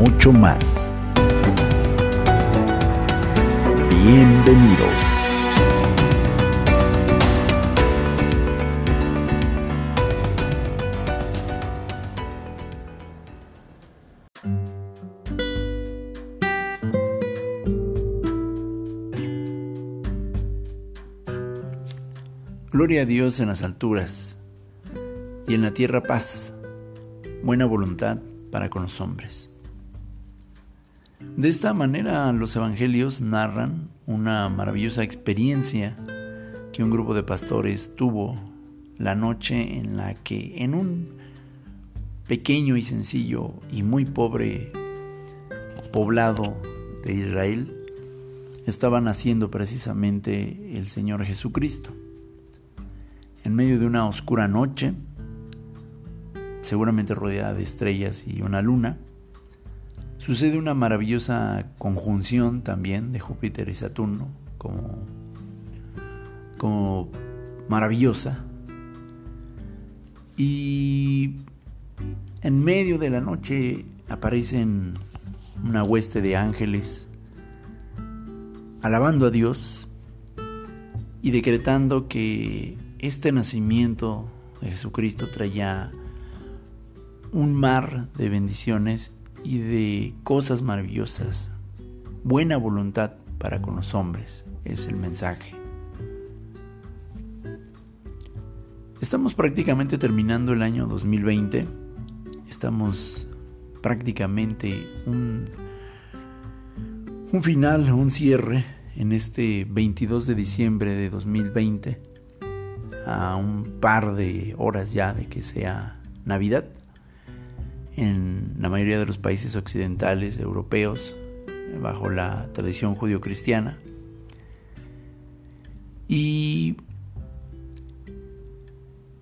mucho más. Bienvenidos. Gloria a Dios en las alturas y en la tierra paz, buena voluntad para con los hombres. De esta manera los evangelios narran una maravillosa experiencia que un grupo de pastores tuvo la noche en la que en un pequeño y sencillo y muy pobre poblado de Israel estaba naciendo precisamente el Señor Jesucristo. En medio de una oscura noche, seguramente rodeada de estrellas y una luna, sucede una maravillosa conjunción también de Júpiter y Saturno, como, como maravillosa. Y en medio de la noche aparecen una hueste de ángeles alabando a Dios y decretando que este nacimiento de Jesucristo traía un mar de bendiciones y de cosas maravillosas. Buena voluntad para con los hombres es el mensaje. Estamos prácticamente terminando el año 2020. Estamos prácticamente un, un final, un cierre en este 22 de diciembre de 2020, a un par de horas ya de que sea Navidad en la mayoría de los países occidentales europeos bajo la tradición judio-cristiana. Y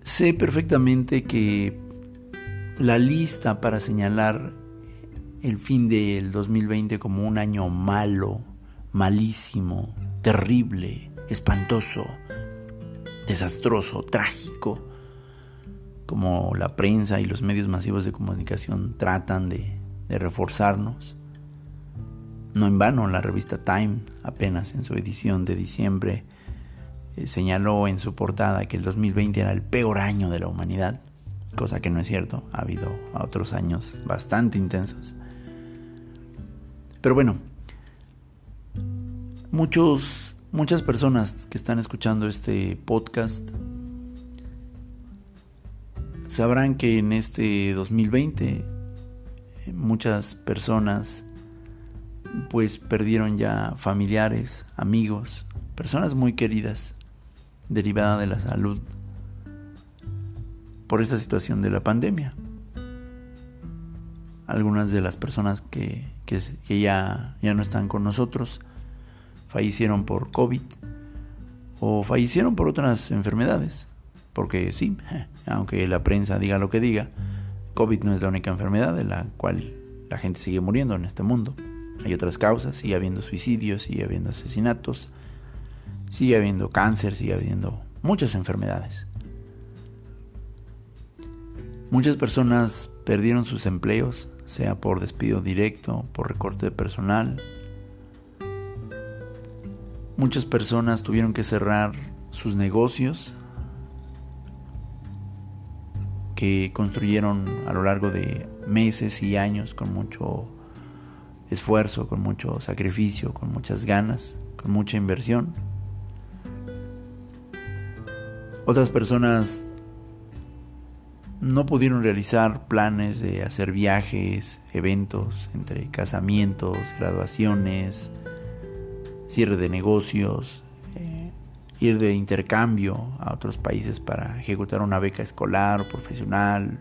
sé perfectamente que la lista para señalar el fin del 2020 como un año malo, malísimo, terrible, espantoso, desastroso, trágico, como la prensa y los medios masivos de comunicación tratan de, reforzarnos. No en vano, la revista Time, apenas en su edición de diciembre, eh, señaló en su portada que el 2020 era el peor año de la humanidad, cosa que no es cierto, ha habido otros años bastante intensos. Pero bueno, muchos, muchas personas que están escuchando este podcast Sabrán que en este 2020 eh, muchas personas pues perdieron ya familiares, amigos, personas muy queridas derivada de la salud por esta situación de la pandemia. Algunas de las personas que, que, ya, ya no están con nosotros fallecieron por COVID o fallecieron por otras enfermedades. Porque sí, aunque la prensa diga lo que diga, COVID no es la única enfermedad de la cual la gente sigue muriendo en este mundo. Hay otras causas, sigue habiendo suicidios, sigue habiendo asesinatos, sigue habiendo cáncer, sigue habiendo muchas enfermedades. Muchas personas perdieron sus empleos, sea por despido directo, por recorte de personal. Muchas personas tuvieron que cerrar sus negocios que construyeron a lo largo de meses y años con mucho esfuerzo, con mucho sacrificio, con muchas ganas, con mucha inversión. Otras personas no pudieron realizar planes de hacer viajes, eventos entre casamientos, graduaciones, cierre de negocios, ir de intercambio a otros países para ejecutar una beca escolar o profesional.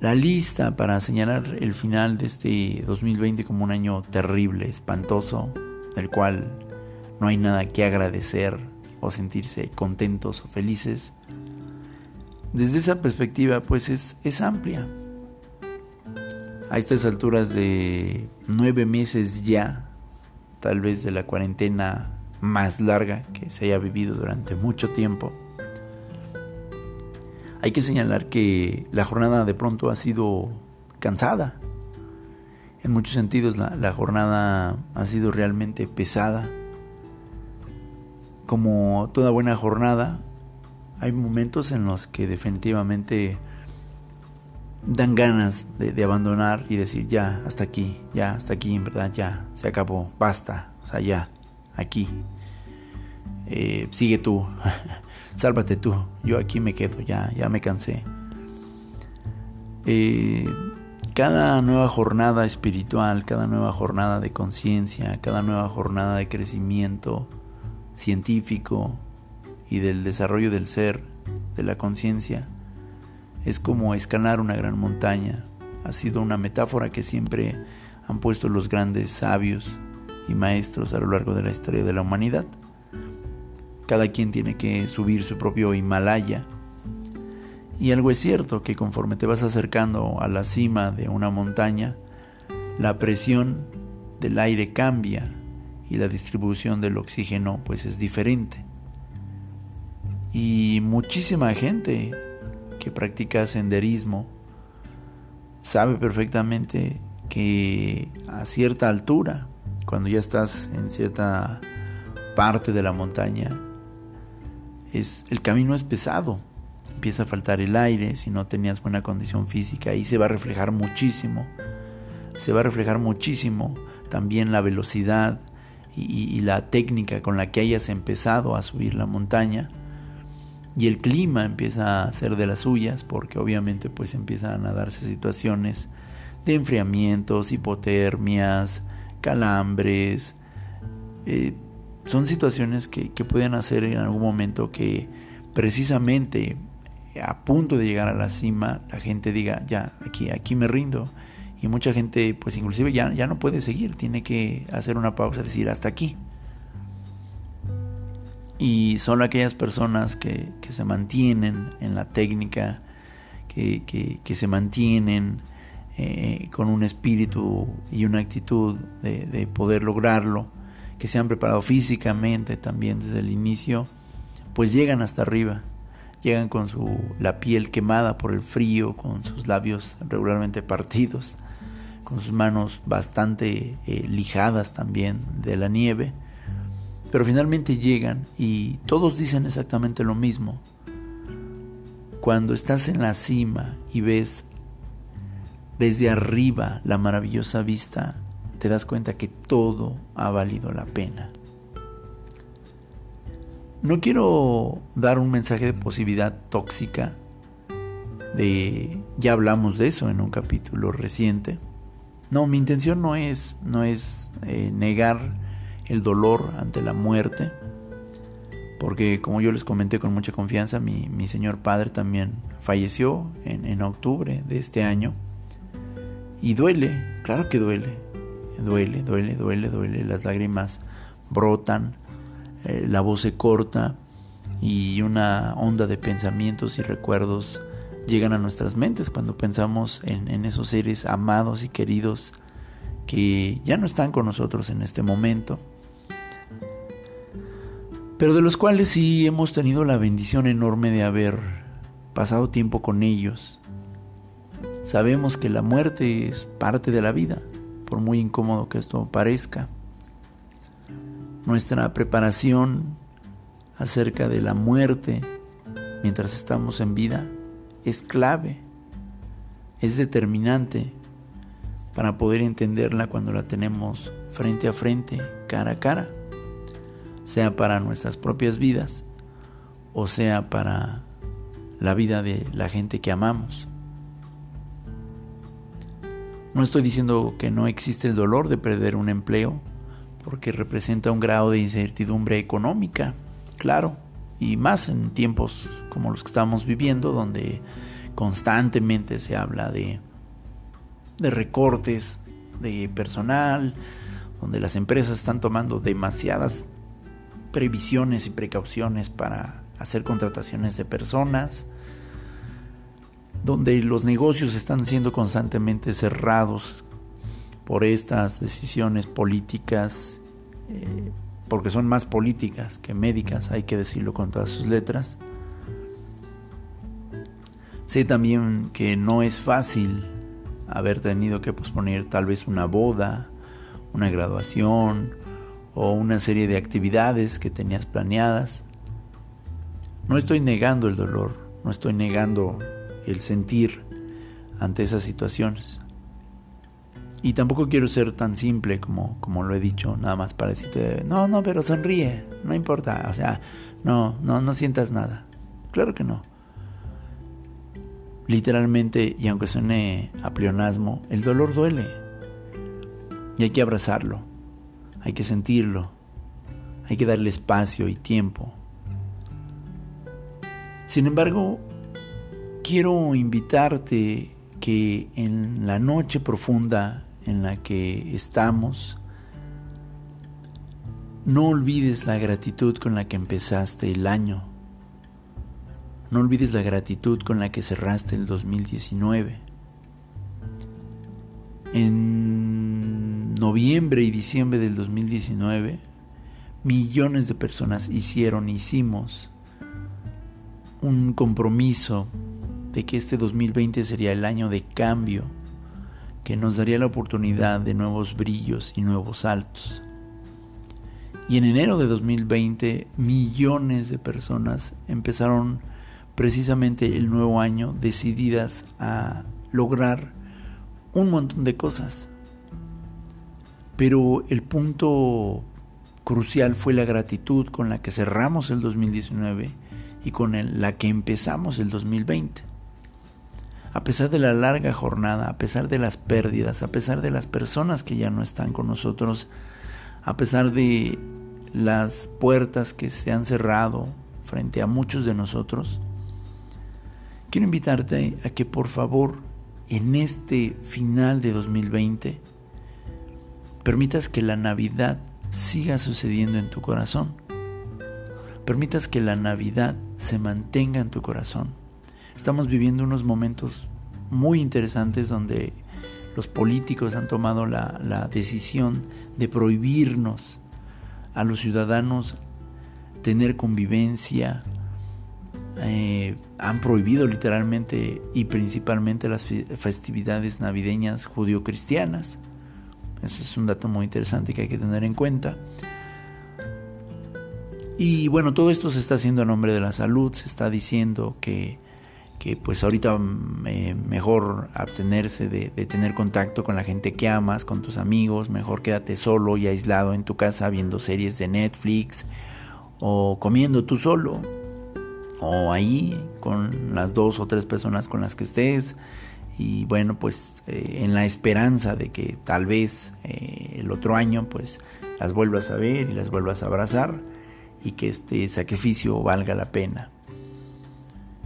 La lista para señalar el final de este 2020 como un año terrible, espantoso, del cual no hay nada que agradecer o sentirse contentos o felices, desde esa perspectiva pues es, es amplia. A estas alturas de nueve meses ya, tal vez de la cuarentena más larga que se haya vivido durante mucho tiempo, hay que señalar que la jornada de pronto ha sido cansada. En muchos sentidos la, la jornada ha sido realmente pesada. Como toda buena jornada, hay momentos en los que definitivamente dan ganas de, abandonar y decir ya, hasta aquí, ya, hasta aquí, en verdad, ya, se acabó, basta, o sea, ya, aquí. Eh, sigue tú, sálvate tú, yo aquí me quedo, ya, ya me cansé. Eh, cada nueva jornada espiritual, cada nueva jornada de conciencia, cada nueva jornada de crecimiento científico y del desarrollo del ser, de la conciencia, es como escalar una gran montaña. Ha sido una metáfora que siempre han puesto los grandes sabios y maestros a lo largo de la historia de la humanidad. Cada quien tiene que subir su propio Himalaya. Y algo es cierto, que conforme te vas acercando a la cima de una montaña, la presión del aire cambia y la distribución del oxígeno pues es diferente. Y muchísima gente que practica senderismo sabe perfectamente que a cierta altura, cuando ya estás en cierta parte de la montaña, es, el camino es pesado. Empieza a faltar el aire si no tenías buena condición física y se va a reflejar muchísimo. Se va a reflejar muchísimo también la velocidad y la técnica con la que hayas empezado a subir la montaña y el clima empieza a ser de las suyas porque obviamente pues empiezan a darse situaciones de enfriamientos, hipotermias, calambres. Eh, son situaciones que, que pueden hacer en algún momento que precisamente a punto de llegar a la cima la gente diga ya aquí aquí me rindo y mucha gente pues inclusive ya, ya no puede seguir tiene que hacer una pausa decir hasta aquí y son aquellas personas que, se mantienen en la técnica, que, se mantienen eh, con un espíritu y una actitud de, poder lograrlo, que se han preparado físicamente también desde el inicio, pues llegan hasta arriba, llegan con su, la piel quemada por el frío, con sus labios regularmente partidos, con sus manos bastante eh, lijadas también de la nieve pero finalmente llegan y todos dicen exactamente lo mismo. Cuando estás en la cima y ves desde arriba la maravillosa vista, te das cuenta que todo ha valido la pena. No quiero dar un mensaje de positividad tóxica, de ya hablamos de eso en un capítulo reciente. No, mi intención no es no es eh, negar el dolor ante la muerte, porque como yo les comenté con mucha confianza, mi, señor padre también falleció en, en, octubre de este año. Y duele, claro que duele, duele, duele, duele, duele, las lágrimas brotan, eh, la voz se corta y una onda de pensamientos y recuerdos llegan a nuestras mentes cuando pensamos en, en esos seres amados y queridos que ya no están con nosotros en este momento pero de los cuales sí hemos tenido la bendición enorme de haber pasado tiempo con ellos. Sabemos que la muerte es parte de la vida, por muy incómodo que esto parezca. Nuestra preparación acerca de la muerte mientras estamos en vida es clave, es determinante para poder entenderla cuando la tenemos frente a frente, cara a cara sea para nuestras propias vidas o sea para la vida de la gente que amamos. No estoy diciendo que no existe el dolor de perder un empleo, porque representa un grado de incertidumbre económica, claro, y más en tiempos como los que estamos viviendo, donde constantemente se habla de, de recortes de personal, donde las empresas están tomando demasiadas previsiones y precauciones para hacer contrataciones de personas, donde los negocios están siendo constantemente cerrados por estas decisiones políticas, eh, porque son más políticas que médicas, hay que decirlo con todas sus letras. Sé también que no es fácil haber tenido que posponer tal vez una boda, una graduación o una serie de actividades que tenías planeadas. No estoy negando el dolor, no estoy negando el sentir ante esas situaciones. Y tampoco quiero ser tan simple como, como lo he dicho, nada más para decirte, no, no, pero sonríe, no importa, o sea, no, no, no sientas nada. Claro que no. Literalmente, y aunque suene a pleonasmo, el dolor duele. Y hay que abrazarlo, hay que sentirlo, hay que darle espacio y tiempo. Sin embargo, quiero invitarte que en la noche profunda en la que estamos, no olvides la gratitud con la que empezaste el año. No olvides la gratitud con la que cerraste el 2019. En noviembre y diciembre del 2019, millones de personas hicieron, hicimos un compromiso de que este 2020 sería el año de cambio que nos daría la oportunidad de nuevos brillos y nuevos saltos. Y en enero de 2020 millones de personas empezaron precisamente el nuevo año decididas a lograr un montón de cosas. Pero el punto crucial fue la gratitud con la que cerramos el 2019 y con la que empezamos el 2020 a pesar de la larga jornada, a pesar de las pérdidas, a pesar de las personas que ya no están con nosotros, a pesar de las puertas que se han cerrado frente a muchos de nosotros, quiero invitarte a que por favor en este final de 2020 permitas que la Navidad siga sucediendo en tu corazón. Permitas que la Navidad se mantenga en tu corazón Estamos viviendo unos momentos muy interesantes donde los políticos han tomado la, decisión de prohibirnos a los ciudadanos tener convivencia, eh, han prohibido literalmente y principalmente las festividades navideñas judío-cristianas. Eso es un dato muy interesante que hay que tener en cuenta. Y bueno, todo esto se está haciendo a nombre de la salud, se está diciendo que que pues ahorita mm, eh, mejor abstenerse de, tener contacto con la gente que amas, con tus amigos, mejor quédate solo y aislado en tu casa viendo series de Netflix o comiendo tú solo o ahí con las dos o tres personas con las que estés y bueno pues eh, en la esperanza de que tal vez eh, el otro año pues las vuelvas a ver y las vuelvas a abrazar y que este sacrificio valga la pena.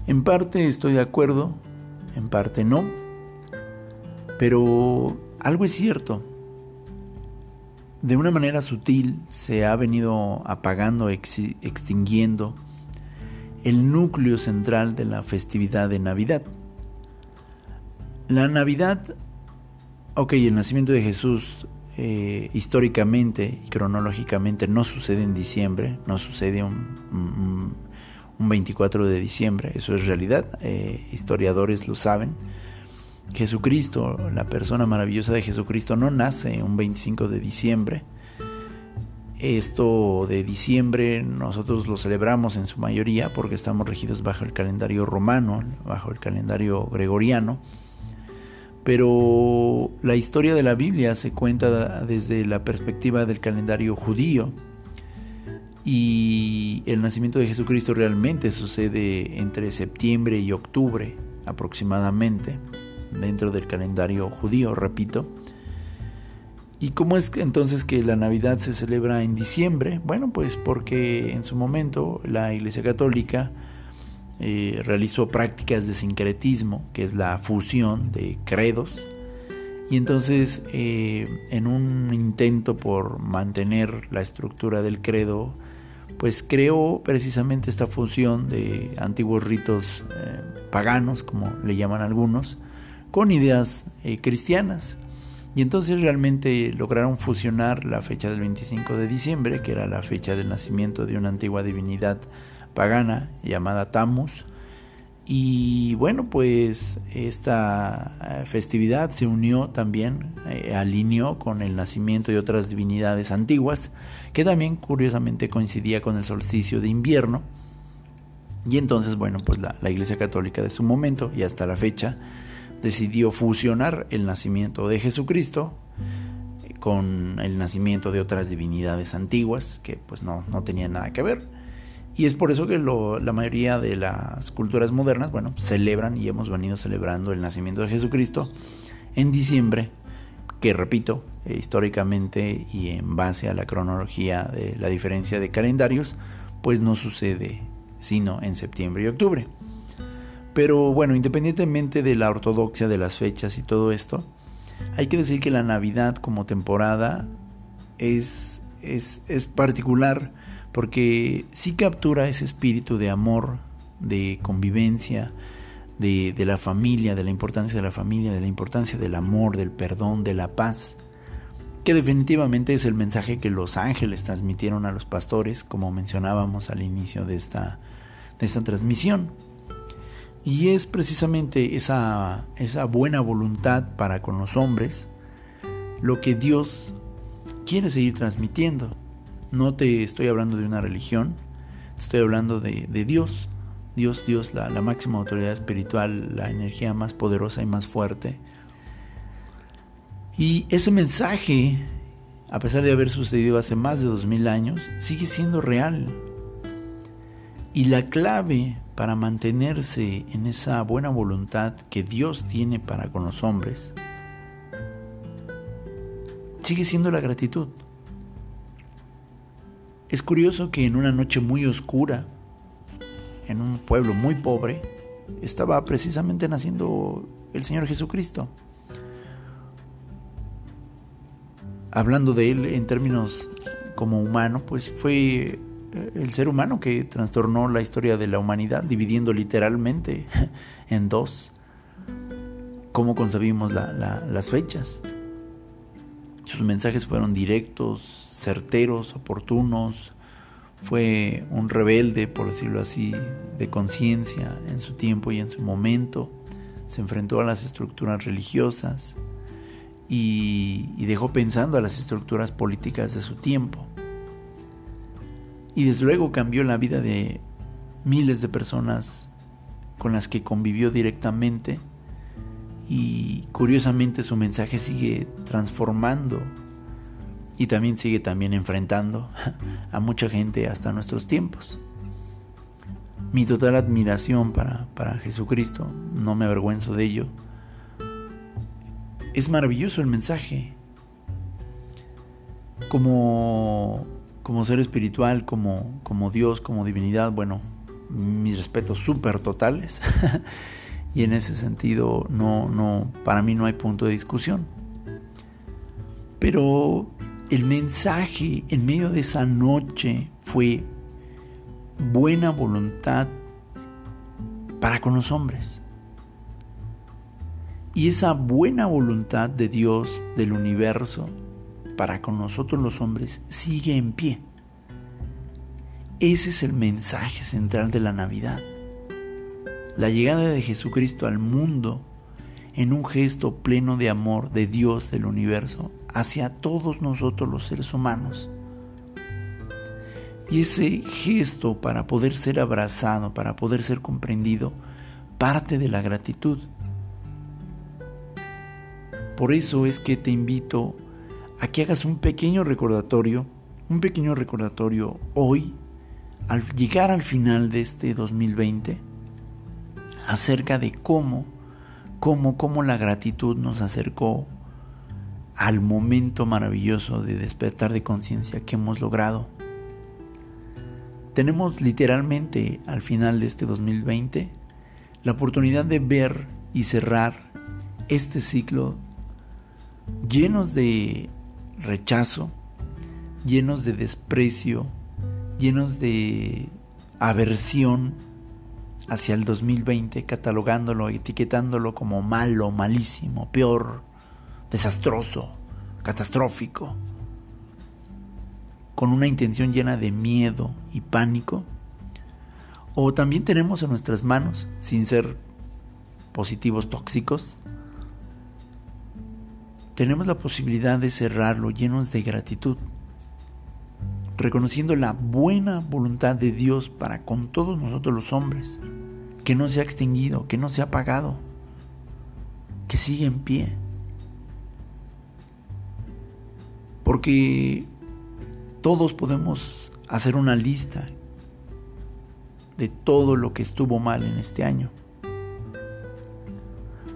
En parte estoy de acuerdo, en parte no, pero algo es cierto. De una manera sutil se ha venido apagando, extinguiendo el núcleo central de la festividad de Navidad. La Navidad, ok, el nacimiento de Jesús eh, históricamente y cronológicamente no sucede en diciembre, no sucede un, un 24 de diciembre, eso es realidad, eh, historiadores lo saben. Jesucristo, la persona maravillosa de Jesucristo, no nace un 25 de diciembre. Esto de diciembre nosotros lo celebramos en su mayoría porque estamos regidos bajo el calendario romano, bajo el calendario gregoriano. Pero la historia de la Biblia se cuenta desde la perspectiva del calendario judío, y el nacimiento de Jesucristo realmente sucede entre septiembre y octubre aproximadamente, dentro del calendario judío, repito. ¿Y cómo es entonces que la Navidad se celebra en diciembre? Bueno, pues porque en su momento la Iglesia Católica eh, realizó prácticas de sincretismo, que es la fusión de credos, y entonces eh, en un intento por mantener la estructura del credo, pues creó precisamente esta fusión de antiguos ritos eh, paganos, como le llaman algunos, con ideas cristianas. Y entonces realmente lograron fusionar la fecha del 25 de diciembre, que era la fecha del nacimiento de una antigua divinidad pagana llamada Tammuz. Y bueno, pues esta eh, festividad se unió también, eh, alineó con el nacimiento de otras divinidades antiguas, que también curiosamente coincidía con el solsticio de invierno. Y entonces, bueno, pues la, la Iglesia Católica de su momento y hasta la fecha decidió fusionar el nacimiento de Jesucristo con el nacimiento de otras divinidades antiguas que pues no, no tenían nada que ver. Y es por eso que la mayoría de las culturas modernas, bueno, celebran y hemos venido celebrando el nacimiento de Jesucristo en diciembre, que repito, eh, históricamente y en base a la cronología de la diferencia de calendarios, pues no sucede sino en septiembre y octubre. Pero bueno, independientemente de la ortodoxia de las fechas y todo esto, hay que decir que la Navidad como temporada es, es, es particular porque sí captura ese espíritu de amor, de convivencia, de, de, la familia, de la importancia de la familia, de la importancia del amor, del perdón, de la paz, que definitivamente es el mensaje que los ángeles transmitieron a los pastores, como mencionábamos al inicio de esta, de esta transmisión. Y es precisamente esa, esa buena voluntad para con los hombres lo que Dios quiere seguir transmitiendo. No te estoy hablando de una religión, estoy hablando de, Dios. Dios, Dios, la, la máxima autoridad espiritual, la energía más poderosa y más fuerte. Y ese mensaje, a pesar de haber sucedido hace más de dos mil años, sigue siendo real. Y la clave para mantenerse en esa buena voluntad que Dios tiene para con los hombres, sigue siendo la gratitud. Es curioso que en una noche muy oscura, en un pueblo muy pobre, estaba precisamente naciendo el Señor Jesucristo. Hablando de Él en términos como humano, pues fue el ser humano que trastornó la historia de la humanidad, dividiendo literalmente en dos cómo concebimos las fechas. Sus mensajes fueron directos, certeros, oportunos. Fue un rebelde, por decirlo así, de conciencia en su tiempo y en su momento. Se enfrentó a las estructuras religiosas y dejó pensando a las estructuras políticas de su tiempo. Y desde luego cambió la vida de miles de personas con las que convivió directamente y curiosamente su mensaje sigue transformando y también sigue también enfrentando a mucha gente hasta nuestros tiempos. Mi total admiración para, para Jesucristo, no me avergüenzo de ello. Es maravilloso el mensaje. Como como ser espiritual, como, como Dios, como divinidad, bueno, mis respetos súper totales. y en ese sentido, no, no, para mí no hay punto de discusión. Pero el mensaje en medio de esa noche fue buena voluntad para con los hombres. Y esa buena voluntad de Dios, del universo, para con nosotros los hombres sigue en pie. Ese es el mensaje central de la Navidad. La llegada de Jesucristo al mundo en un gesto pleno de amor de Dios del universo hacia todos nosotros los seres humanos. Y ese gesto para poder ser abrazado, para poder ser comprendido, parte de la gratitud. Por eso es que te invito a que hagas un pequeño recordatorio, un pequeño recordatorio hoy, al llegar al final de este 2020, acerca de cómo, cómo, cómo la gratitud nos acercó al momento maravilloso de despertar de conciencia que hemos logrado. tenemos literalmente al final de este 2020 la oportunidad de ver y cerrar este ciclo llenos de rechazo, llenos de desprecio, llenos de aversión hacia el 2020, catalogándolo, etiquetándolo como malo, malísimo, peor, desastroso, catastrófico con una intención llena de miedo y pánico, o también tenemos en nuestras manos, sin ser positivos tóxicos, tenemos la posibilidad de cerrarlo llenos de gratitud, reconociendo la buena voluntad de Dios para con todos nosotros los hombres, que no se ha extinguido, que no se ha apagado, que sigue en pie. Porque todos podemos hacer una lista de todo lo que estuvo mal en este año.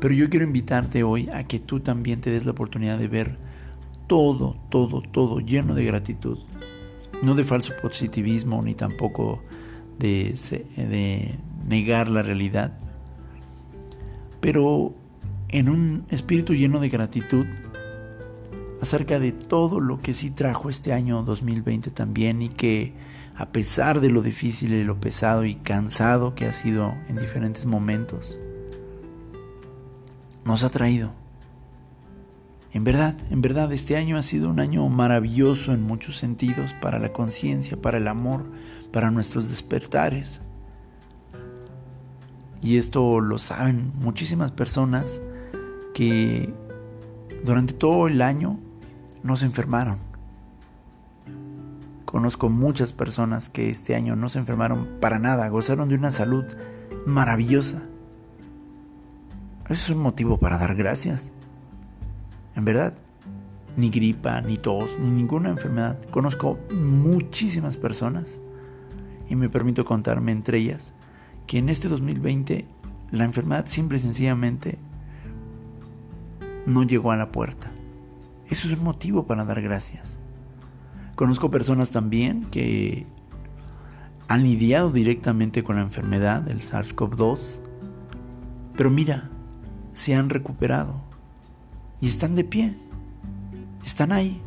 Pero yo quiero invitarte hoy a que tú también te des la oportunidad de ver todo, todo, todo lleno de gratitud. No de falso positivismo ni tampoco de, negar la realidad. Pero en un espíritu lleno de gratitud acerca de todo lo que sí trajo este año 2020 también y que a pesar de lo difícil y lo pesado y cansado que ha sido en diferentes momentos, nos ha traído. En verdad, en verdad, este año ha sido un año maravilloso en muchos sentidos para la conciencia, para el amor, para nuestros despertares. Y esto lo saben muchísimas personas que durante todo el año no se enfermaron. Conozco muchas personas que este año no se enfermaron para nada, gozaron de una salud maravillosa. Es un motivo para dar gracias. En verdad, ni gripa, ni tos, ni ninguna enfermedad. Conozco muchísimas personas, y me permito contarme entre ellas, que en este 2020 la enfermedad simple y sencillamente no llegó a la puerta. Eso es un motivo para dar gracias. Conozco personas también que han lidiado directamente con la enfermedad del SARS-CoV-2, pero mira, se han recuperado. Y están de pie, están ahí.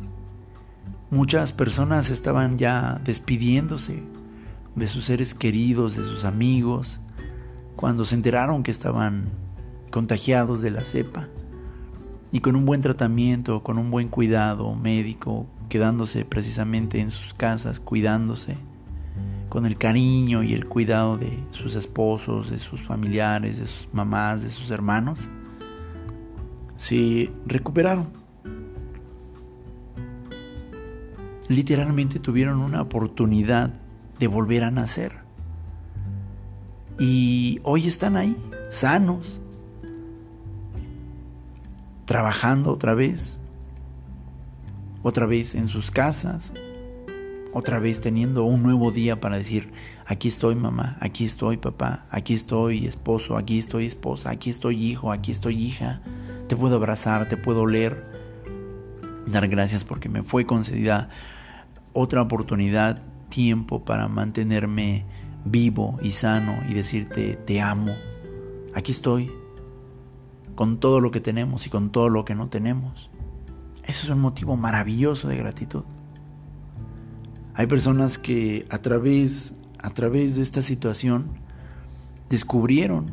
Muchas personas estaban ya despidiéndose de sus seres queridos, de sus amigos, cuando se enteraron que estaban contagiados de la cepa. Y con un buen tratamiento, con un buen cuidado médico, quedándose precisamente en sus casas, cuidándose, con el cariño y el cuidado de sus esposos, de sus familiares, de sus mamás, de sus hermanos, se recuperaron. Literalmente tuvieron una oportunidad de volver a nacer. Y hoy están ahí, sanos, trabajando otra vez, otra vez en sus casas, otra vez teniendo un nuevo día para decir, aquí estoy mamá, aquí estoy papá, aquí estoy esposo, aquí estoy esposa, aquí estoy hijo, aquí estoy hija, te puedo abrazar, te puedo leer, dar gracias porque me fue concedida otra oportunidad, tiempo para mantenerme vivo y sano y decirte, te amo, aquí estoy, con todo lo que tenemos y con todo lo que no tenemos. Eso es un motivo maravilloso de gratitud. Hay personas que a través, a través de esta situación descubrieron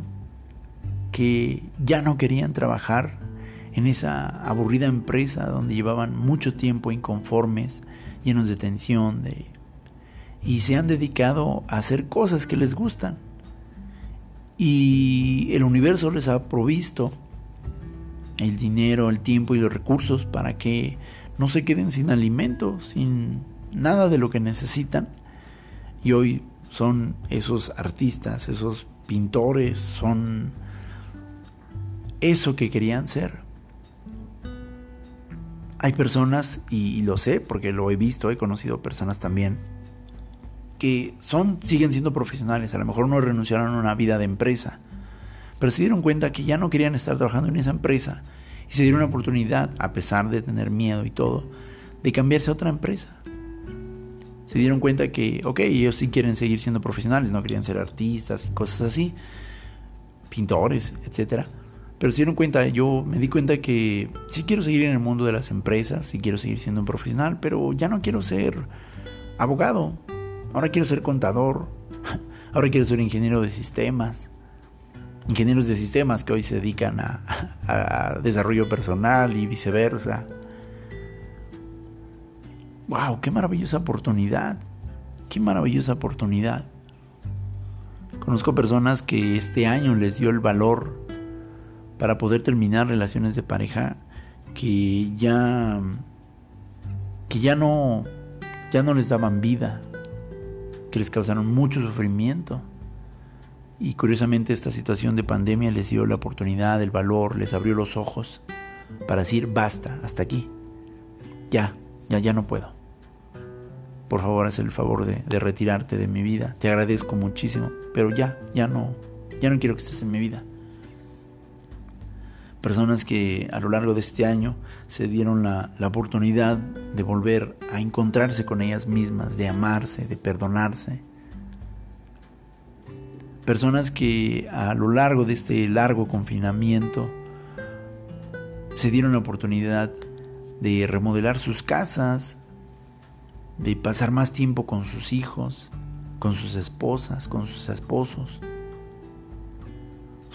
que ya no querían trabajar en esa aburrida empresa donde llevaban mucho tiempo inconformes, llenos de tensión, de... y se han dedicado a hacer cosas que les gustan. Y el universo les ha provisto el dinero, el tiempo y los recursos para que no se queden sin alimento, sin nada de lo que necesitan. Y hoy son esos artistas, esos pintores, son eso que querían ser. Hay personas, y, lo sé porque lo he visto, he conocido personas también, que son, siguen siendo profesionales, a lo mejor no renunciaron a una vida de empresa, pero se dieron cuenta que ya no querían estar trabajando en esa empresa y se dieron una oportunidad, a pesar de tener miedo y todo, de cambiarse a otra empresa. Se dieron cuenta que, ok, ellos sí quieren seguir siendo profesionales, no querían ser artistas y cosas así, pintores, etcétera. Pero se dieron cuenta, yo me di cuenta que sí quiero seguir en el mundo de las empresas, sí quiero seguir siendo un profesional, pero ya no quiero ser abogado. Ahora quiero ser contador. Ahora quiero ser ingeniero de sistemas. Ingenieros de sistemas que hoy se dedican a, a desarrollo personal y viceversa. ¡Wow! ¡Qué maravillosa oportunidad! ¡Qué maravillosa oportunidad! Conozco personas que este año les dio el valor para poder terminar relaciones de pareja que ya que ya no ya no les daban vida, que les causaron mucho sufrimiento. Y curiosamente esta situación de pandemia les dio la oportunidad, el valor, les abrió los ojos para decir basta, hasta aquí. Ya, ya, ya no puedo. Por favor, haz el favor de, retirarte de mi vida. Te agradezco muchísimo, pero ya, ya no, ya no quiero que estés en mi vida personas que a lo largo de este año se dieron la, oportunidad de volver a encontrarse con ellas mismas, de amarse, de perdonarse. Personas que a lo largo de este largo confinamiento se dieron la oportunidad de remodelar sus casas, de pasar más tiempo con sus hijos, con sus esposas, con sus esposos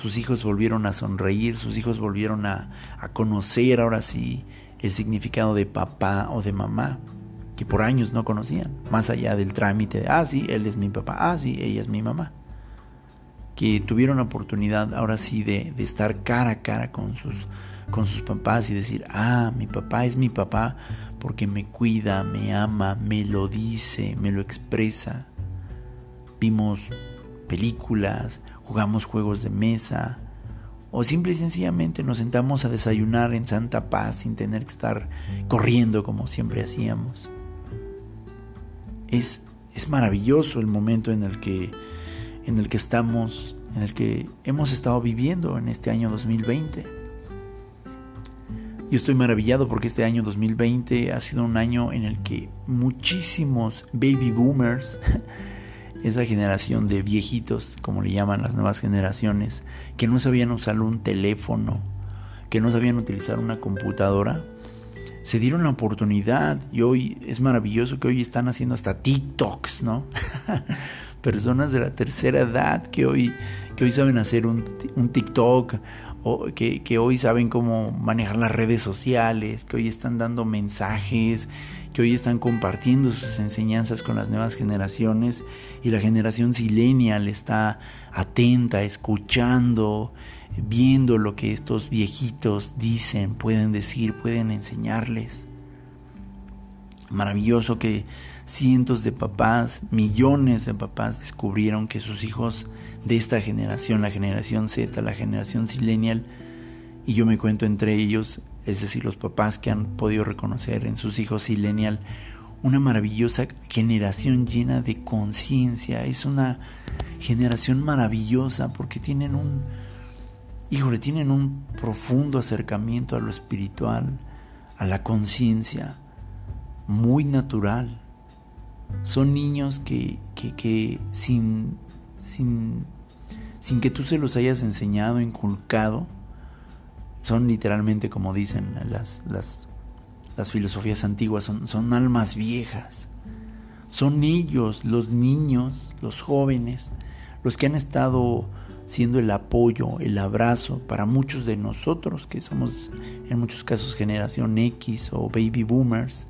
sus hijos volvieron a sonreír, sus hijos volvieron a, conocer ahora sí el significado de papá o de mamá, que por años no conocían, más allá del trámite de, ah, sí, él es mi papá, ah, sí, ella es mi mamá, que tuvieron la oportunidad ahora sí de, de estar cara a cara con sus, con sus papás y decir, ah, mi papá es mi papá porque me cuida, me ama, me lo dice, me lo expresa. Vimos películas, jugamos juegos de mesa o simple y sencillamente nos sentamos a desayunar en santa paz sin tener que estar corriendo como siempre hacíamos. Es, es maravilloso el momento en el que en el que estamos, en el que hemos estado viviendo en este año 2020. Yo estoy maravillado porque este año 2020 ha sido un año en el que muchísimos baby boomers esa generación de viejitos, como le llaman las nuevas generaciones, que no sabían usar un teléfono, que no sabían utilizar una computadora, se dieron la oportunidad y hoy es maravilloso que hoy están haciendo hasta TikToks, ¿no? Personas de la tercera edad que hoy, que hoy saben hacer un, un TikTok, o que, que hoy saben cómo manejar las redes sociales, que hoy están dando mensajes, que hoy están compartiendo sus enseñanzas con las nuevas generaciones y la generación silenial está atenta, escuchando, viendo lo que estos viejitos dicen, pueden decir, pueden enseñarles. Maravilloso que cientos de papás, millones de papás descubrieron que sus hijos de esta generación, la generación Z, la generación silenial, y yo me cuento entre ellos, es decir, los papás que han podido reconocer en sus hijos Silenial una maravillosa generación llena de conciencia. Es una generación maravillosa porque tienen un, híjole, tienen un profundo acercamiento a lo espiritual, a la conciencia, muy natural. Son niños que, que, que sin, sin, sin que tú se los hayas enseñado, inculcado, son literalmente como dicen las, las, las filosofías antiguas, son, son almas viejas. Son ellos, los niños, los jóvenes, los que han estado siendo el apoyo, el abrazo para muchos de nosotros que somos en muchos casos generación X o baby boomers.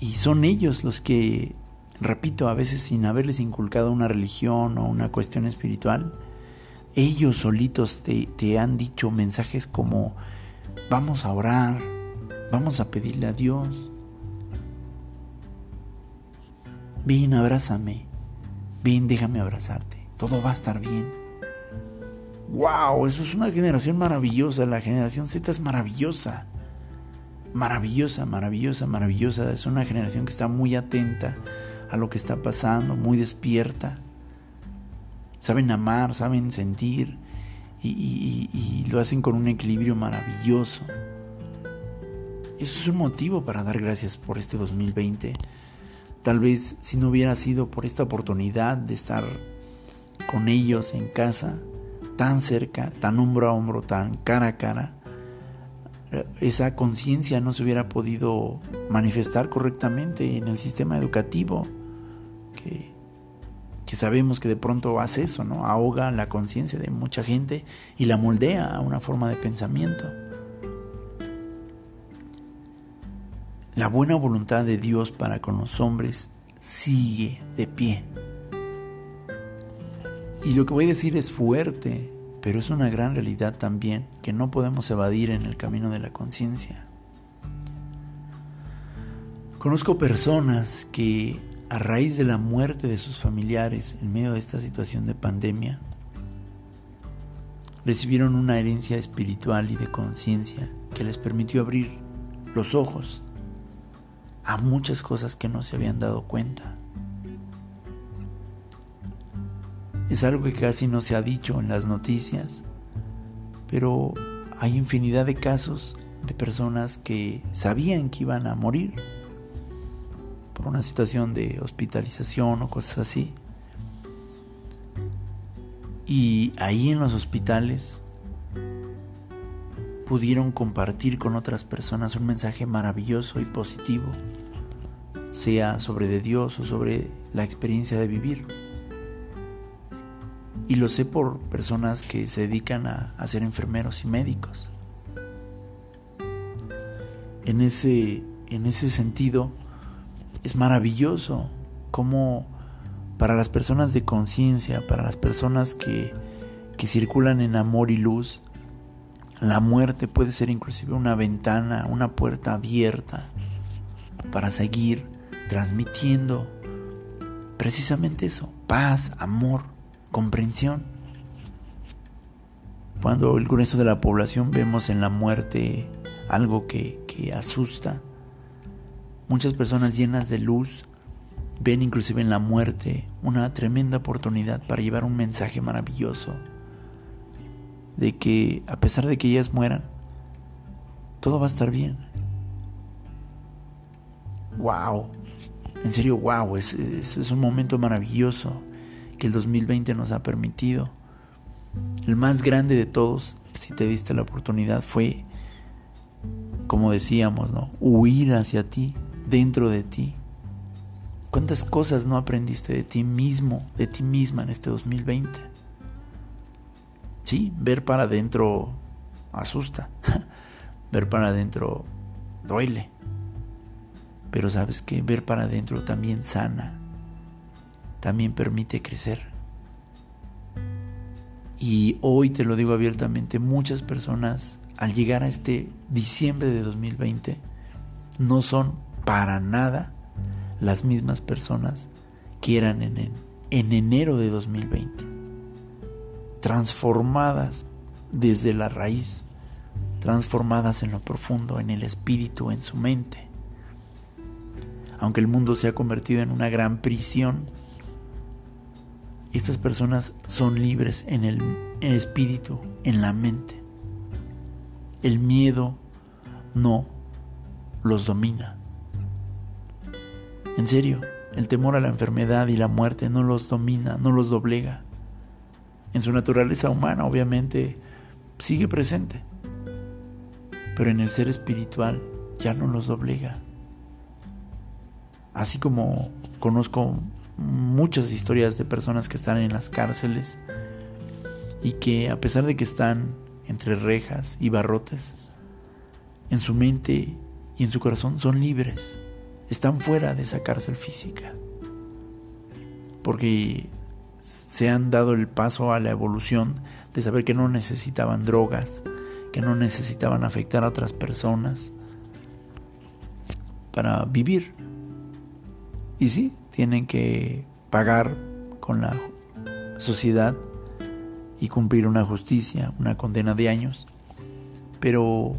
Y son ellos los que, repito, a veces sin haberles inculcado una religión o una cuestión espiritual, ellos solitos te, han dicho mensajes como, vamos a orar, vamos a pedirle a Dios. Ven, abrázame. Ven, déjame abrazarte. Todo va a estar bien. ¡Wow! Eso es una generación maravillosa. La generación Z es maravillosa. Maravillosa, maravillosa, maravillosa. Es una generación que está muy atenta a lo que está pasando, muy despierta saben amar, saben sentir y, lo hacen con un equilibrio maravilloso. Eso es un motivo para dar gracias por este 2020. Tal vez si no hubiera sido por esta oportunidad de estar con ellos en casa, tan cerca, tan hombro a hombro, tan cara a cara, esa conciencia no se hubiera podido manifestar correctamente en el sistema educativo, que, sabemos que de pronto hace eso, ¿no? ahoga la conciencia de mucha gente y la moldea a una forma de pensamiento. La buena voluntad de Dios para con los hombres sigue de pie. Y lo que voy a decir es fuerte, pero es una gran realidad también que no podemos evadir en el camino de la conciencia. Conozco personas que a raíz de la muerte de sus familiares en medio de esta situación de pandemia, recibieron una herencia espiritual y de conciencia que les permitió abrir los ojos a muchas cosas que no se habían dado cuenta. Es algo que casi no se ha dicho en las noticias, pero hay infinidad de casos de personas que sabían que iban a morir por una situación de hospitalización o cosas así. Y ahí en los hospitales pudieron compartir con otras personas un mensaje maravilloso y positivo, sea sobre de Dios o sobre la experiencia de vivir. Y lo sé por personas que se dedican a, ser enfermeros y médicos. En ese, en ese sentido, es maravilloso cómo para las personas de conciencia, para las personas que, que circulan en amor y luz, la muerte puede ser inclusive una ventana, una puerta abierta para seguir transmitiendo precisamente eso, paz, amor, comprensión. Cuando el grueso de la población vemos en la muerte algo que, que asusta, muchas personas llenas de luz ven inclusive en la muerte una tremenda oportunidad para llevar un mensaje maravilloso de que a pesar de que ellas mueran, todo va a estar bien. Wow, en serio, wow, es, es, un momento maravilloso que el 2020 nos ha permitido. El más grande de todos, si te diste la oportunidad, fue, como decíamos, ¿no? Huir hacia ti, dentro de ti. ¿Cuántas cosas no aprendiste de ti mismo, de ti misma en este 2020? Sí, ver para adentro asusta. ver para adentro duele. Pero sabes que ver para adentro también sana. También permite crecer. Y hoy te lo digo abiertamente, muchas personas al llegar a este diciembre de 2020 no son para nada las mismas personas que eran en, en enero de 2020 transformadas desde la raíz, transformadas en lo profundo, en el espíritu, en su mente. Aunque el mundo se ha convertido en una gran prisión, estas personas son libres en el, espíritu, en la mente. El miedo no los domina. En serio, el temor a la enfermedad y la muerte no los domina, no los doblega. En su naturaleza humana obviamente sigue presente, pero en el ser espiritual ya no los doblega. Así como conozco muchas historias de personas que están en las cárceles y que a pesar de que están entre rejas y barrotes, en su mente y en su corazón son libres, están fuera de esa cárcel física. Porque se han dado el paso a la evolución de saber que no necesitaban drogas, que no necesitaban afectar a otras personas para vivir. Y sí, tienen que pagar con la sociedad y cumplir una justicia, una condena de años. Pero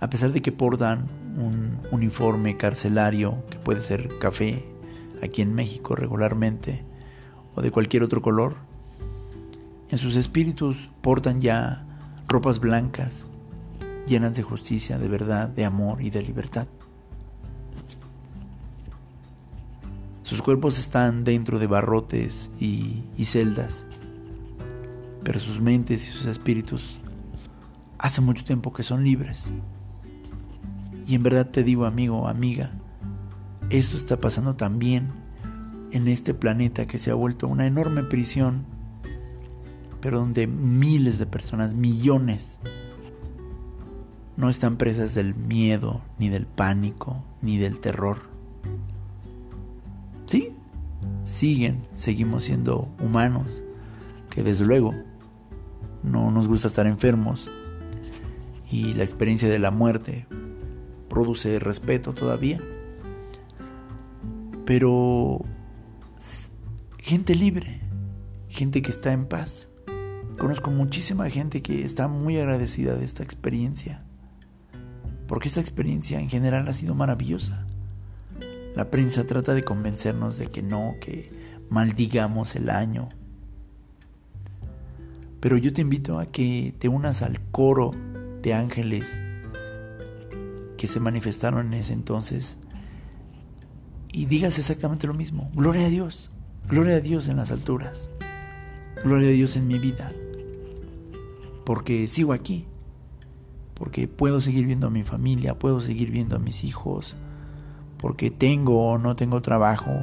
a pesar de que portan un uniforme carcelario, que puede ser café, aquí en México regularmente, o de cualquier otro color. En sus espíritus portan ya ropas blancas, llenas de justicia, de verdad, de amor y de libertad. Sus cuerpos están dentro de barrotes y, celdas, pero sus mentes y sus espíritus hace mucho tiempo que son libres. Y en verdad te digo, amigo, amiga, esto está pasando también en este planeta que se ha vuelto una enorme prisión, pero donde miles de personas, millones, no están presas del miedo, ni del pánico, ni del terror. Sí, siguen, seguimos siendo humanos, que desde luego no nos gusta estar enfermos y la experiencia de la muerte produce respeto todavía. Pero gente libre, gente que está en paz. Conozco muchísima gente que está muy agradecida de esta experiencia, porque esta experiencia en general ha sido maravillosa. La prensa trata de convencernos de que no, que maldigamos el año. Pero yo te invito a que te unas al coro de ángeles que se manifestaron en ese entonces y digas exactamente lo mismo. Gloria a Dios, gloria a Dios en las alturas, gloria a Dios en mi vida, porque sigo aquí, porque puedo seguir viendo a mi familia, puedo seguir viendo a mis hijos, porque tengo o no tengo trabajo,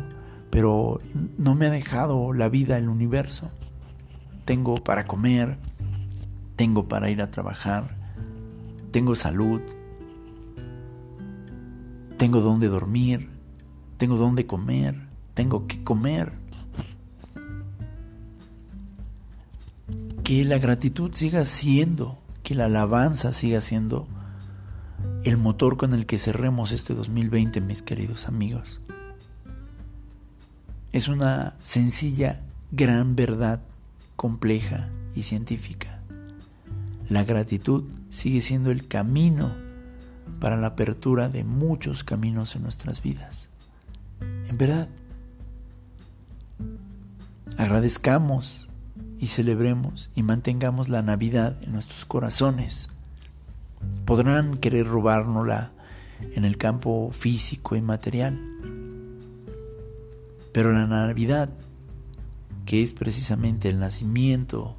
pero no me ha dejado la vida, el universo. Tengo para comer, tengo para ir a trabajar, tengo salud, tengo donde dormir, tengo donde comer, tengo que comer. Que la gratitud siga siendo, que la alabanza siga siendo el motor con el que cerremos este 2020, mis queridos amigos. Es una sencilla, gran verdad, compleja y científica. La gratitud sigue siendo el camino para la apertura de muchos caminos en nuestras vidas. En verdad, agradezcamos y celebremos y mantengamos la Navidad en nuestros corazones. Podrán querer robárnosla en el campo físico y material, pero la Navidad, que es precisamente el nacimiento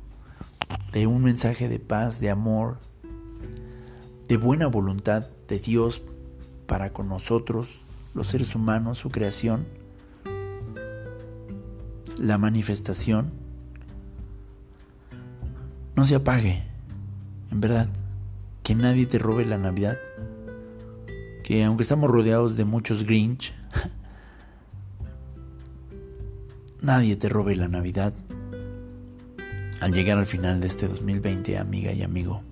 de un mensaje de paz, de amor, de buena voluntad de Dios para con nosotros, los seres humanos, su creación, la manifestación, no se apague, en verdad, que nadie te robe la Navidad, que aunque estamos rodeados de muchos Grinch, nadie te robe la Navidad, al llegar al final de este 2020, amiga y amigo.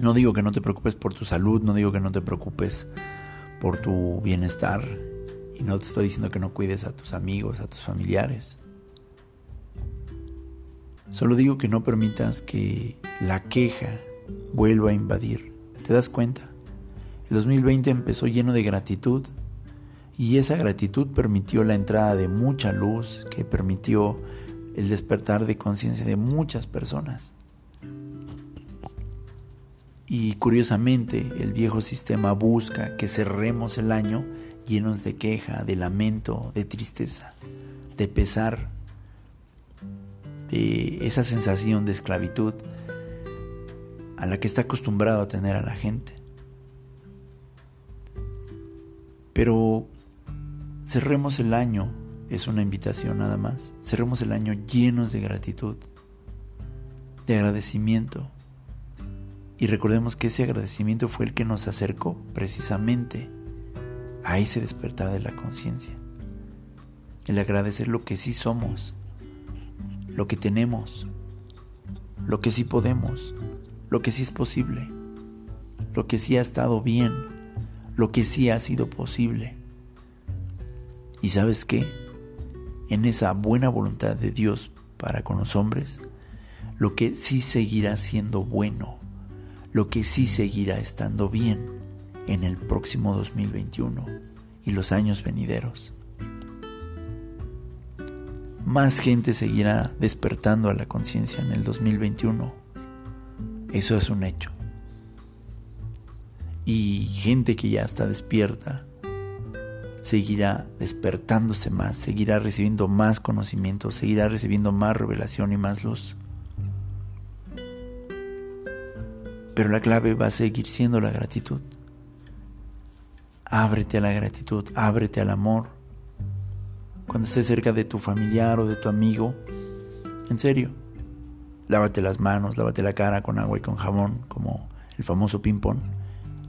No digo que no te preocupes por tu salud, no digo que no te preocupes por tu bienestar y no te estoy diciendo que no cuides a tus amigos, a tus familiares. Solo digo que no permitas que la queja vuelva a invadir. ¿Te das cuenta? El 2020 empezó lleno de gratitud, y esa gratitud permitió la entrada de mucha luz, que permitió el despertar de conciencia de muchas personas. Y curiosamente, el viejo sistema busca que cerremos el año llenos de queja, de lamento, de tristeza, de pesar, de esa sensación de esclavitud a la que está acostumbrado a tener a la gente. Pero Cerremos el año, es una invitación nada más. Cerremos el año llenos de gratitud, de agradecimiento. Y recordemos que ese agradecimiento fue el que nos acercó precisamente a ese despertar de la conciencia. El agradecer lo que sí somos, lo que tenemos, lo que sí podemos, lo que sí es posible, lo que sí ha estado bien, lo que sí ha sido posible. Y sabes qué? En esa buena voluntad de Dios para con los hombres, lo que sí seguirá siendo bueno, lo que sí seguirá estando bien en el próximo 2021 y los años venideros. Más gente seguirá despertando a la conciencia en el 2021. Eso es un hecho. Y gente que ya está despierta seguirá despertándose más, seguirá recibiendo más conocimiento, seguirá recibiendo más revelación y más luz. Pero la clave va a seguir siendo la gratitud. Ábrete a la gratitud, ábrete al amor. Cuando estés cerca de tu familiar o de tu amigo, en serio, lávate las manos, lávate la cara con agua y con jabón, como el famoso ping-pong.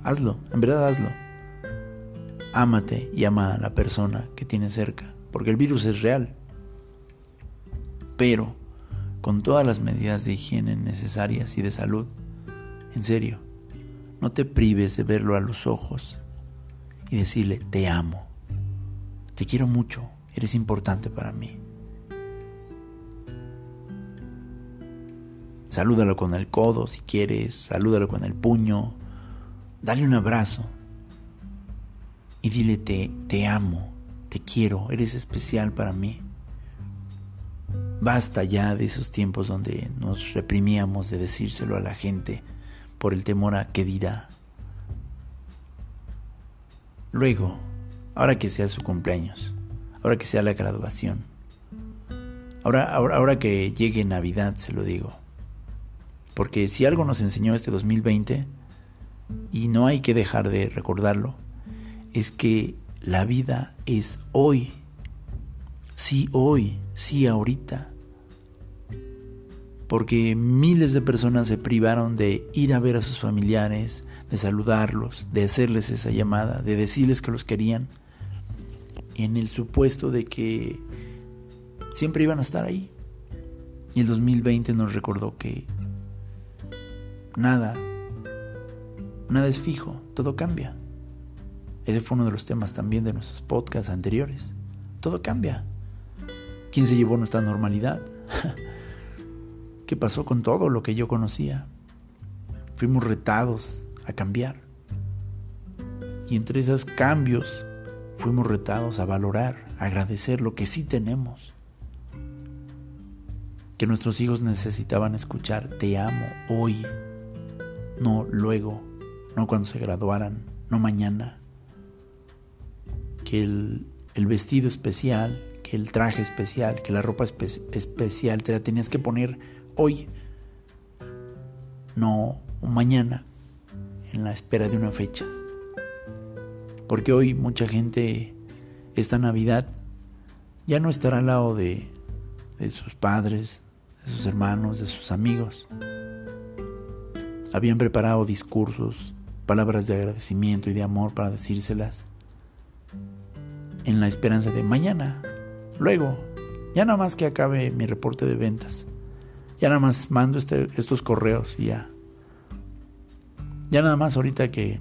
Hazlo, en verdad hazlo. Ámate y ama a la persona que tienes cerca, porque el virus es real. Pero con todas las medidas de higiene necesarias y de salud, en serio, no te prives de verlo a los ojos y decirle, te amo, te quiero mucho, eres importante para mí. Salúdalo con el codo si quieres, salúdalo con el puño, dale un abrazo y dile te, te amo, te quiero, eres especial para mí. Basta ya de esos tiempos donde nos reprimíamos de decírselo a la gente por el temor a que dirá. Luego, ahora que sea su cumpleaños, ahora que sea la graduación, ahora, ahora, ahora que llegue Navidad, se lo digo. Porque si algo nos enseñó este 2020, y no hay que dejar de recordarlo, es que la vida es hoy. Sí, hoy, sí, ahorita porque miles de personas se privaron de ir a ver a sus familiares, de saludarlos, de hacerles esa llamada, de decirles que los querían, en el supuesto de que siempre iban a estar ahí. Y el 2020 nos recordó que nada, nada es fijo, todo cambia. Ese fue uno de los temas también de nuestros podcasts anteriores. Todo cambia. ¿Quién se llevó nuestra normalidad? ¿Qué pasó con todo lo que yo conocía? Fuimos retados a cambiar. Y entre esos cambios fuimos retados a valorar, agradecer lo que sí tenemos. Que nuestros hijos necesitaban escuchar, te amo hoy, no luego, no cuando se graduaran, no mañana. Que el, el vestido especial, que el traje especial, que la ropa especial te la tenías que poner hoy, no mañana, en la espera de una fecha. Porque hoy mucha gente, esta Navidad, ya no estará al lado de, de sus padres, de sus hermanos, de sus amigos. Habían preparado discursos, palabras de agradecimiento y de amor para decírselas en la esperanza de mañana, luego, ya nada más que acabe mi reporte de ventas. Ya nada más mando este, estos correos y ya. Ya nada más ahorita que...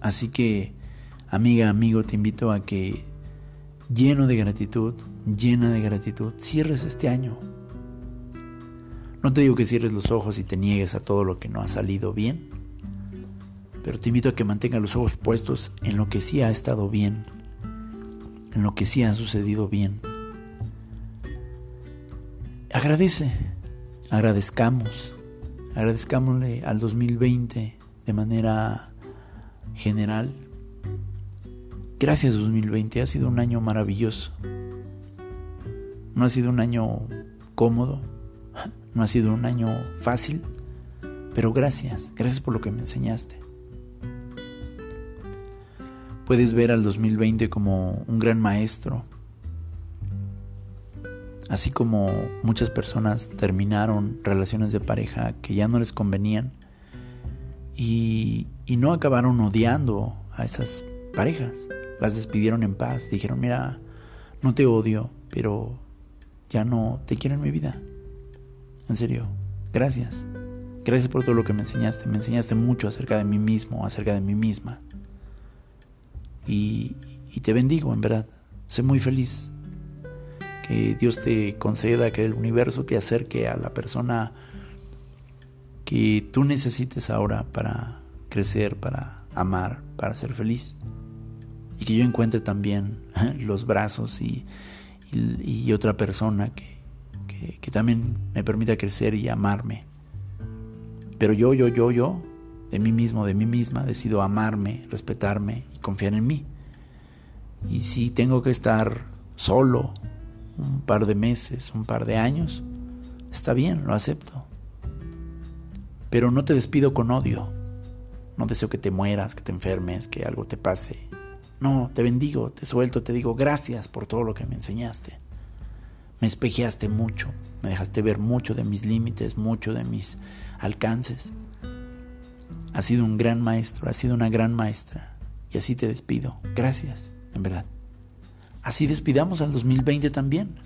Así que, amiga, amigo, te invito a que lleno de gratitud, llena de gratitud, cierres este año. No te digo que cierres los ojos y te niegues a todo lo que no ha salido bien, pero te invito a que mantengas los ojos puestos en lo que sí ha estado bien en lo que sí ha sucedido bien. Agradece, agradezcamos, agradezcámosle al 2020 de manera general. Gracias 2020, ha sido un año maravilloso. No ha sido un año cómodo, no ha sido un año fácil, pero gracias, gracias por lo que me enseñaste. Puedes ver al 2020 como un gran maestro. Así como muchas personas terminaron relaciones de pareja que ya no les convenían y, no acabaron odiando a esas parejas. Las despidieron en paz. Dijeron, mira, no te odio, pero ya no te quiero en mi vida. En serio, gracias. Gracias por todo lo que me enseñaste. Me enseñaste mucho acerca de mí mismo, acerca de mí misma y, te bendigo, en verdad. Sé muy feliz. Que Dios te conceda, que el universo te acerque a la persona que tú necesites ahora para crecer, para amar, para ser feliz. Y que yo encuentre también los brazos y, otra persona que, que también me permita crecer y amarme. Pero yo, yo, yo, yo, de mí mismo, de mí misma, decido amarme, respetarme confiar en mí. Y si tengo que estar solo un par de meses, un par de años, está bien, lo acepto. Pero no te despido con odio. No deseo que te mueras, que te enfermes, que algo te pase. No, te bendigo, te suelto, te digo gracias por todo lo que me enseñaste. Me espejeaste mucho, me dejaste ver mucho de mis límites, mucho de mis alcances. Has sido un gran maestro, has sido una gran maestra. Y así te despido. Gracias, en verdad. Así despidamos al 2020 también.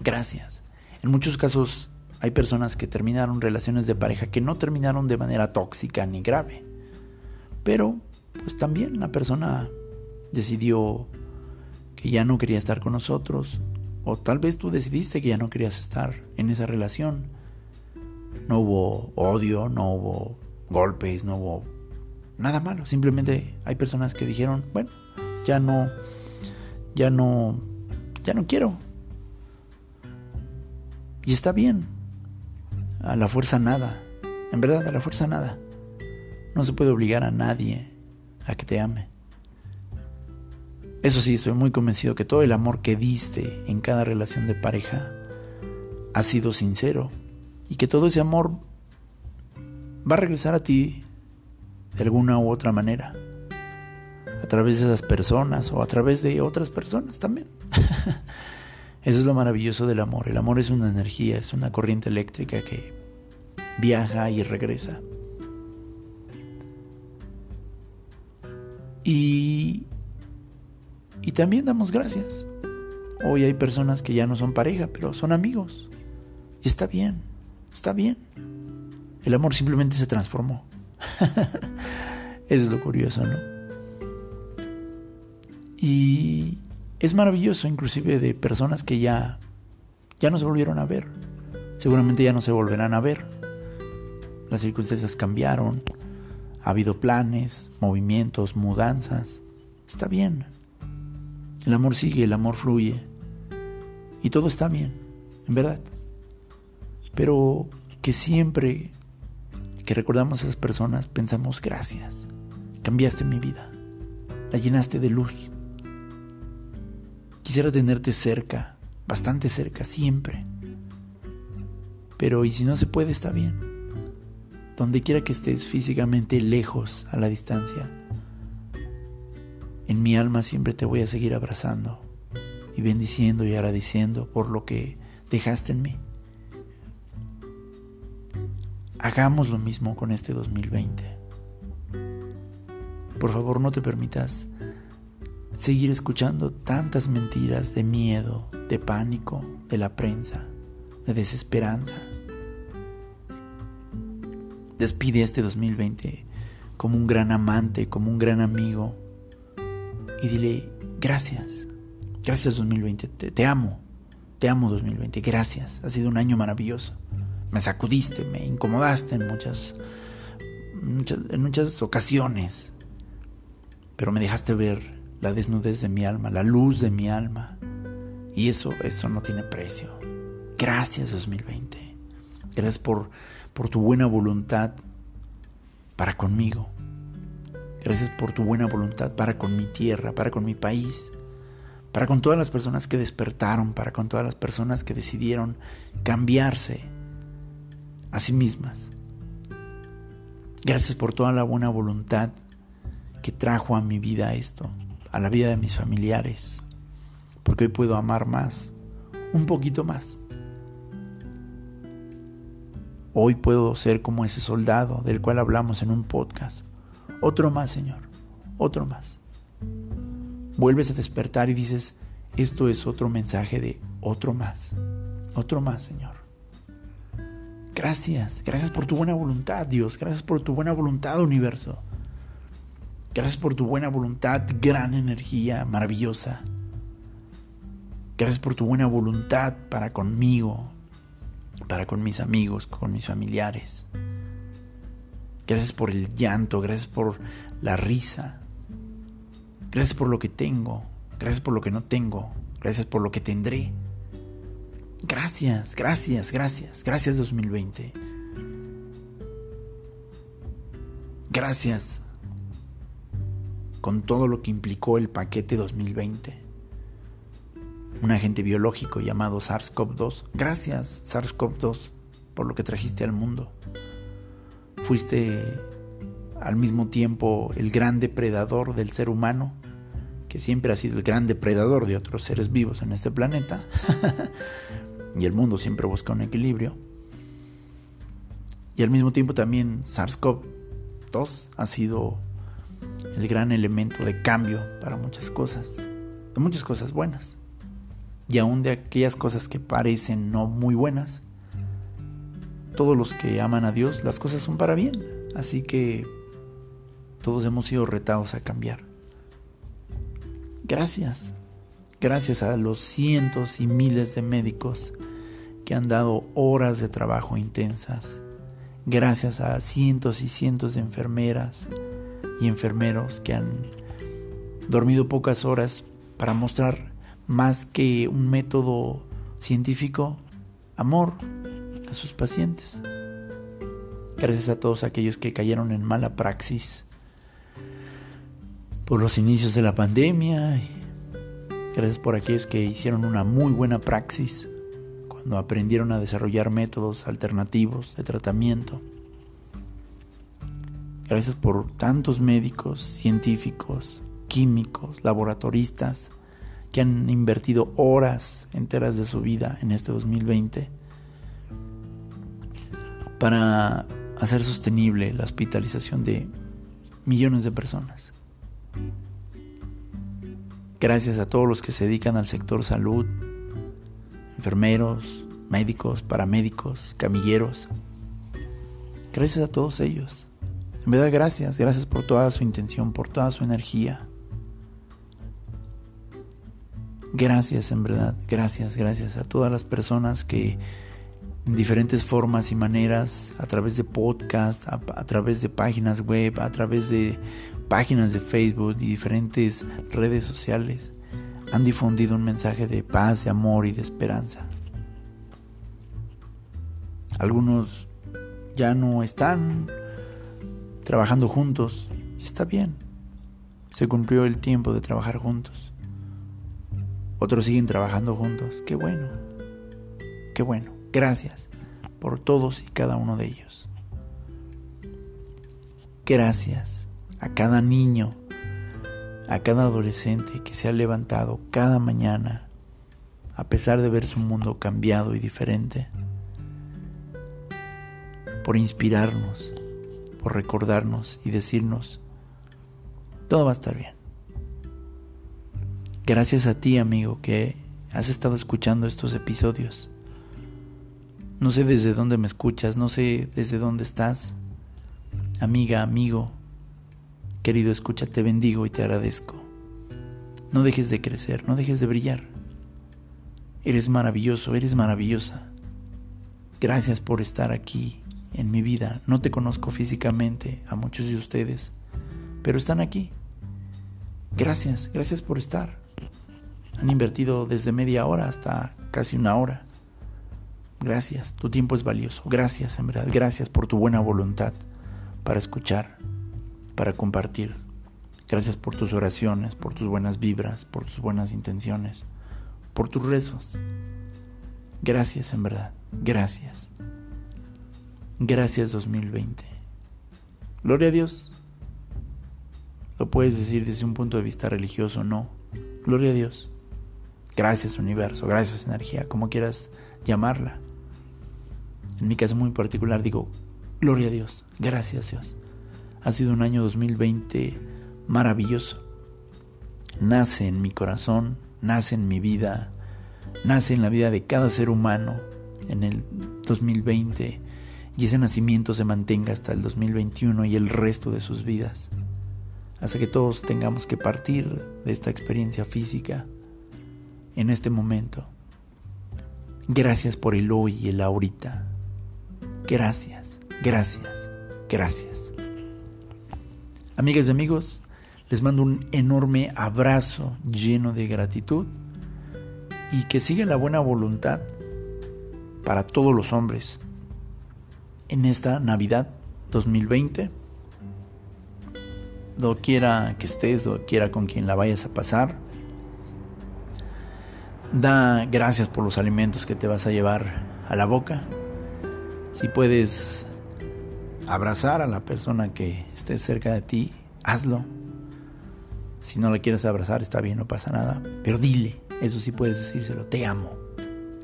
Gracias. En muchos casos hay personas que terminaron relaciones de pareja que no terminaron de manera tóxica ni grave. Pero, pues también la persona decidió que ya no quería estar con nosotros. O tal vez tú decidiste que ya no querías estar en esa relación. No hubo odio, no hubo golpes, no hubo nada malo. Simplemente hay personas que dijeron, bueno, ya no, ya no, ya no quiero. Y está bien, a la fuerza nada. En verdad, a la fuerza nada. No se puede obligar a nadie a que te ame. Eso sí, estoy muy convencido que todo el amor que diste en cada relación de pareja ha sido sincero y que todo ese amor va a regresar a ti de alguna u otra manera. A través de esas personas o a través de otras personas también. Eso es lo maravilloso del amor. El amor es una energía, es una corriente eléctrica que viaja y regresa. Y, y también damos gracias. Hoy hay personas que ya no son pareja, pero son amigos. Y está bien, está bien. El amor simplemente se transformó. Eso es lo curioso, ¿no? Y, es maravilloso inclusive de personas que ya ya no se volvieron a ver. Seguramente ya no se volverán a ver. Las circunstancias cambiaron. Ha habido planes, movimientos, mudanzas. Está bien. El amor sigue, el amor fluye. Y todo está bien, en verdad. Pero que siempre que recordamos a esas personas pensamos gracias. Cambiaste mi vida. La llenaste de luz. Quisiera tenerte cerca, bastante cerca, siempre. Pero y si no se puede, está bien. Donde quiera que estés físicamente lejos a la distancia, en mi alma siempre te voy a seguir abrazando y bendiciendo y agradeciendo por lo que dejaste en mí. Hagamos lo mismo con este 2020. Por favor, no te permitas seguir escuchando tantas mentiras de miedo, de pánico, de la prensa, de desesperanza. Despide este 2020 como un gran amante, como un gran amigo y dile gracias, gracias 2020, te, amo, te amo 2020, gracias, ha sido un año maravilloso. Me sacudiste, me incomodaste en muchas, en muchas ocasiones, pero me dejaste ver la desnudez de mi alma, la luz de mi alma. Y eso, eso no tiene precio. Gracias 2020. Gracias por, por tu buena voluntad para conmigo. Gracias por tu buena voluntad para con mi tierra, para con mi país, para con todas las personas que despertaron, para con todas las personas que decidieron cambiarse a sí mismas. Gracias por toda la buena voluntad que trajo a mi vida esto a la vida de mis familiares, porque hoy puedo amar más, un poquito más. Hoy puedo ser como ese soldado del cual hablamos en un podcast. Otro más, Señor, otro más. Vuelves a despertar y dices, esto es otro mensaje de otro más, otro más, Señor. Gracias, gracias por tu buena voluntad, Dios, gracias por tu buena voluntad, universo. Gracias por tu buena voluntad, gran energía, maravillosa. Gracias por tu buena voluntad para conmigo, para con mis amigos, con mis familiares. Gracias por el llanto, gracias por la risa. Gracias por lo que tengo, gracias por lo que no tengo, gracias por lo que tendré. Gracias, gracias, gracias, gracias 2020. Gracias con todo lo que implicó el paquete 2020. Un agente biológico llamado SARS-CoV-2. Gracias, SARS-CoV-2, por lo que trajiste al mundo. Fuiste al mismo tiempo el gran depredador del ser humano, que siempre ha sido el gran depredador de otros seres vivos en este planeta. y el mundo siempre busca un equilibrio. Y al mismo tiempo también SARS-CoV-2 ha sido el gran elemento de cambio para muchas cosas, de muchas cosas buenas. Y aún de aquellas cosas que parecen no muy buenas, todos los que aman a Dios, las cosas son para bien. Así que todos hemos sido retados a cambiar. Gracias. Gracias a los cientos y miles de médicos que han dado horas de trabajo intensas. Gracias a cientos y cientos de enfermeras y enfermeros que han dormido pocas horas para mostrar más que un método científico, amor a sus pacientes. Gracias a todos aquellos que cayeron en mala praxis por los inicios de la pandemia. Gracias por aquellos que hicieron una muy buena praxis cuando aprendieron a desarrollar métodos alternativos de tratamiento. Gracias por tantos médicos, científicos, químicos, laboratoristas que han invertido horas enteras de su vida en este 2020 para hacer sostenible la hospitalización de millones de personas. Gracias a todos los que se dedican al sector salud, enfermeros, médicos, paramédicos, camilleros. Gracias a todos ellos. En verdad, gracias, gracias por toda su intención, por toda su energía. Gracias, en verdad, gracias, gracias a todas las personas que en diferentes formas y maneras, a través de podcast, a, a, través de páginas web, a través de páginas de Facebook y diferentes redes sociales, han difundido un mensaje de paz, de amor y de esperanza. Algunos ya no están trabajando juntos está bien. Se cumplió el tiempo de trabajar juntos. Otros siguen trabajando juntos. Qué bueno. Qué bueno. Gracias por todos y cada uno de ellos. Gracias a cada niño a cada adolescente que se ha levantado cada mañana a pesar de ver su mundo cambiado y diferente, por inspirarnos, por recordarnos y decirnos, todo va a estar bien. Gracias a ti, amigo, que has estado escuchando estos episodios. No sé desde dónde me escuchas, no sé desde dónde estás. Amiga, amigo, Querido, escucha, te bendigo y te agradezco. No dejes de crecer, no dejes de brillar. Eres maravilloso, eres maravillosa. Gracias por estar aquí en mi vida. No te conozco físicamente a muchos de ustedes, pero están aquí. Gracias, gracias por estar. Han invertido desde media hora hasta casi una hora. Gracias, tu tiempo es valioso. Gracias, en verdad. Gracias por tu buena voluntad para escuchar para compartir. Gracias por tus oraciones, por tus buenas vibras, por tus buenas intenciones, por tus rezos. Gracias en verdad, gracias. Gracias 2020. Gloria a Dios. Lo puedes decir desde un punto de vista religioso, no. Gloria a Dios. Gracias universo, gracias energía, como quieras llamarla. En mi caso muy particular digo, gloria a Dios, gracias Dios. Ha sido un año 2020 maravilloso. Nace en mi corazón, nace en mi vida, nace en la vida de cada ser humano en el 2020 y ese nacimiento se mantenga hasta el 2021 y el resto de sus vidas. Hasta que todos tengamos que partir de esta experiencia física en este momento. Gracias por el hoy y el ahorita. Gracias, gracias, gracias. Amigas y amigos, les mando un enorme abrazo lleno de gratitud y que siga la buena voluntad para todos los hombres en esta Navidad 2020 quiera que estés, o quiera con quien la vayas a pasar. Da gracias por los alimentos que te vas a llevar a la boca. Si puedes abrazar a la persona que esté cerca de ti, hazlo. Si no la quieres abrazar, está bien, no pasa nada. Pero dile, eso sí puedes decírselo, te amo.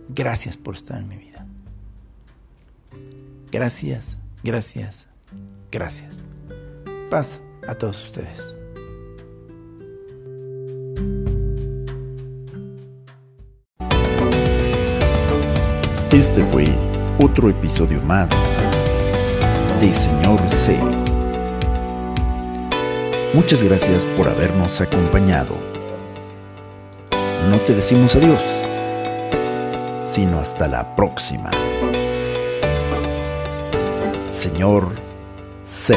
Gracias por estar en mi vida. Gracias, gracias, gracias. Paz a todos ustedes. Este fue otro episodio más de Señor C. Muchas gracias por habernos acompañado. No te decimos adiós, sino hasta la próxima. Señor C.